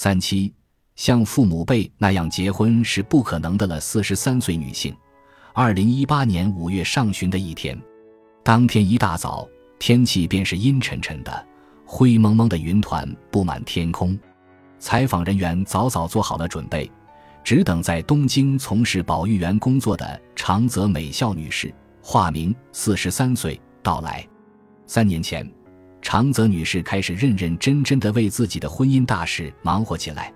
三七，像父母辈那样结婚是不可能的了。四十三岁女性，二零一八年五月上旬的一天，当天一大早，天气便是阴沉沉的，灰蒙蒙的云团布满天空。采访人员早早做好了准备，只等在东京从事保育员工作的长泽美孝女士（化名，四十三岁）到来。三年前。长泽女士开始认认真真的为自己的婚姻大事忙活起来，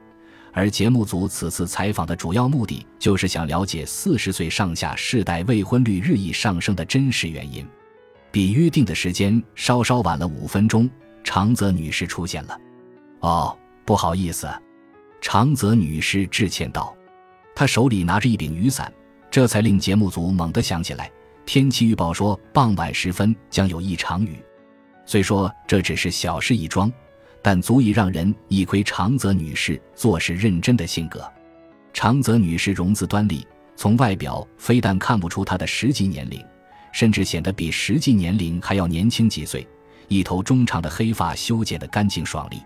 而节目组此次采访的主要目的就是想了解四十岁上下世代未婚率日益上升的真实原因。比约定的时间稍稍晚了五分钟，长泽女士出现了。哦，不好意思，长泽女士致歉道，她手里拿着一柄雨伞，这才令节目组猛地想起来，天气预报说傍晚时分将有一场雨。虽说这只是小事一桩，但足以让人一窥长泽女士做事认真的性格。长泽女士容姿端丽，从外表非但看不出她的实际年龄，甚至显得比实际年龄还要年轻几岁。一头中长的黑发修剪得干净爽利，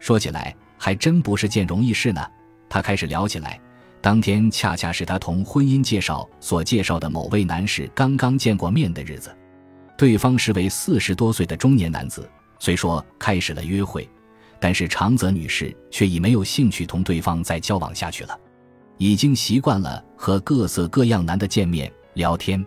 说起来还真不是件容易事呢。她开始聊起来，当天恰恰是她同婚姻介绍所介绍的某位男士刚刚见过面的日子。对方是位四十多岁的中年男子，虽说开始了约会，但是长泽女士却已没有兴趣同对方再交往下去了。已经习惯了和各色各样男的见面聊天，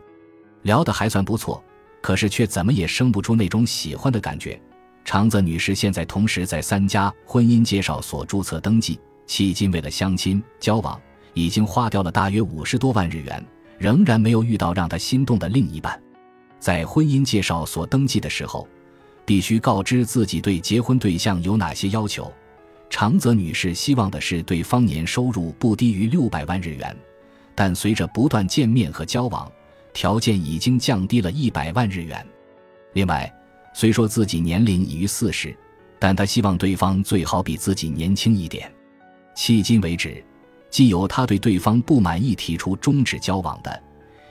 聊得还算不错，可是却怎么也生不出那种喜欢的感觉。长泽女士现在同时在三家婚姻介绍所注册登记，迄今为了相亲交往，已经花掉了大约五十多万日元，仍然没有遇到让她心动的另一半。在婚姻介绍所登记的时候，必须告知自己对结婚对象有哪些要求。长泽女士希望的是对方年收入不低于六百万日元，但随着不断见面和交往，条件已经降低了一百万日元。另外，虽说自己年龄已逾四十，但她希望对方最好比自己年轻一点。迄今为止，既有她对对方不满意提出终止交往的。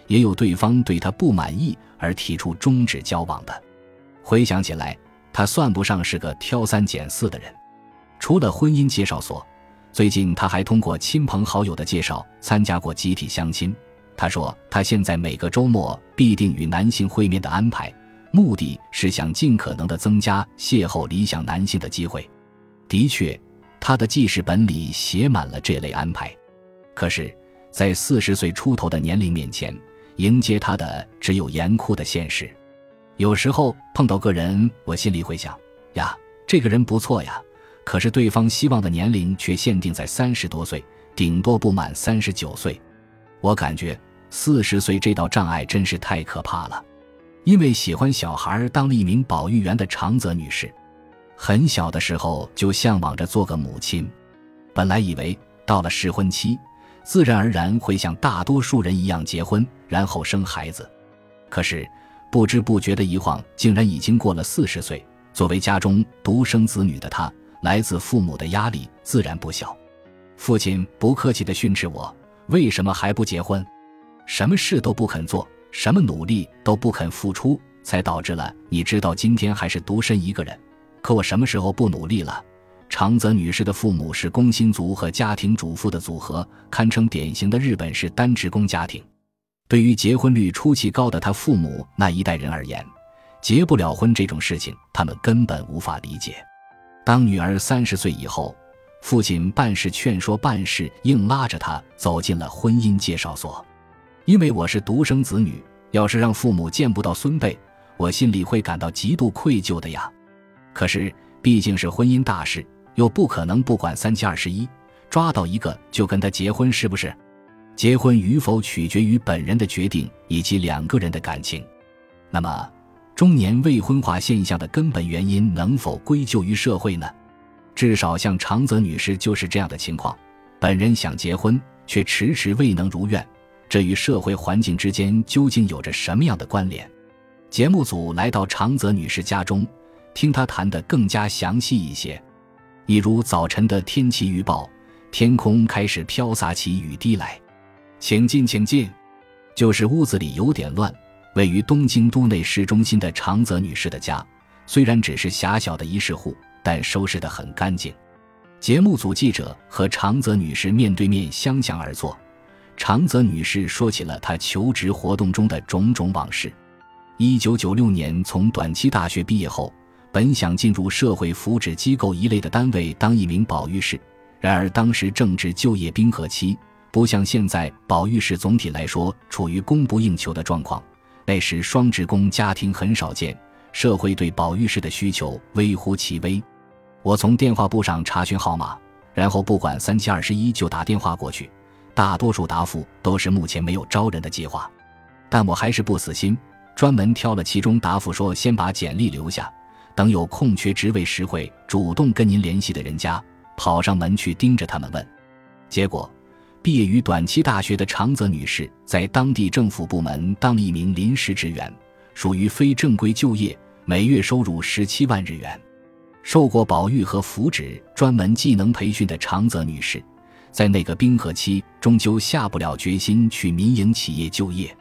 也有对方对他不满意而提出终止交往的。回想起来，他算不上是个挑三拣四的人。除了婚姻介绍所，最近他还通过亲朋好友的介绍参加过集体相亲。他说，他现在每个周末必定与男性会面的安排，目的是想尽可能的增加邂逅理想男性的机会。的确，他的记事本里写满了这类安排。可是，在四十岁出头的年龄面前，迎接他的只有严酷的现实。有时候碰到个人，我心里会想：呀，这个人不错呀。可是对方希望的年龄却限定在三十多岁，顶多不满三十九岁。我感觉四十岁这道障碍真是太可怕了。因为喜欢小孩，当了一名保育员的长泽女士，很小的时候就向往着做个母亲。本来以为到了适婚期。自然而然会像大多数人一样结婚，然后生孩子。可是不知不觉的一晃，竟然已经过了四十岁。作为家中独生子女的他，来自父母的压力自然不小。父亲不客气地训斥我：“为什么还不结婚？什么事都不肯做，什么努力都不肯付出，才导致了你知道今天还是独身一个人。可我什么时候不努力了？”长泽女士的父母是工薪族和家庭主妇的组合，堪称典型的日本式单职工家庭。对于结婚率出奇高的他父母那一代人而言，结不了婚这种事情，他们根本无法理解。当女儿三十岁以后，父亲办事劝说办事，硬拉着她走进了婚姻介绍所。因为我是独生子女，要是让父母见不到孙辈，我心里会感到极度愧疚的呀。可是毕竟是婚姻大事。又不可能不管三七二十一，抓到一个就跟他结婚，是不是？结婚与否取决于本人的决定以及两个人的感情。那么，中年未婚化现象的根本原因能否归咎于社会呢？至少像长泽女士就是这样的情况，本人想结婚却迟迟未能如愿，这与社会环境之间究竟有着什么样的关联？节目组来到长泽女士家中，听她谈得更加详细一些。一如早晨的天气预报，天空开始飘洒起雨滴来。请进，请进。就是屋子里有点乱。位于东京都内市中心的长泽女士的家，虽然只是狭小的一室户，但收拾得很干净。节目组记者和长泽女士面对面相向而坐，长泽女士说起了她求职活动中的种种往事。一九九六年从短期大学毕业后，本想进入社会福祉机构一类的单位当一名保育士，然而当时正值就业冰河期，不像现在，保育士总体来说处于供不应求的状况。那时双职工家庭很少见，社会对保育室的需求微乎其微。我从电话簿上查询号码，然后不管三七二十一就打电话过去。大多数答复都是目前没有招人的计划，但我还是不死心，专门挑了其中答复说先把简历留下，等有空缺职位时会主动跟您联系的人家，跑上门去盯着他们问。结果，毕业于短期大学的长泽女士在当地政府部门当了一名临时职员，属于非正规就业，每月收入十七万日元。受过保育和福祉专门技能培训的长泽女士，在那个冰河期终究下不了决心去民营企业就业。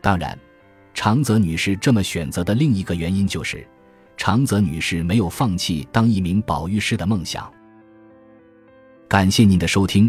当然，长泽女士这么选择的另一个原因就是，长泽女士没有放弃当一名保育师的梦想。感谢您的收听，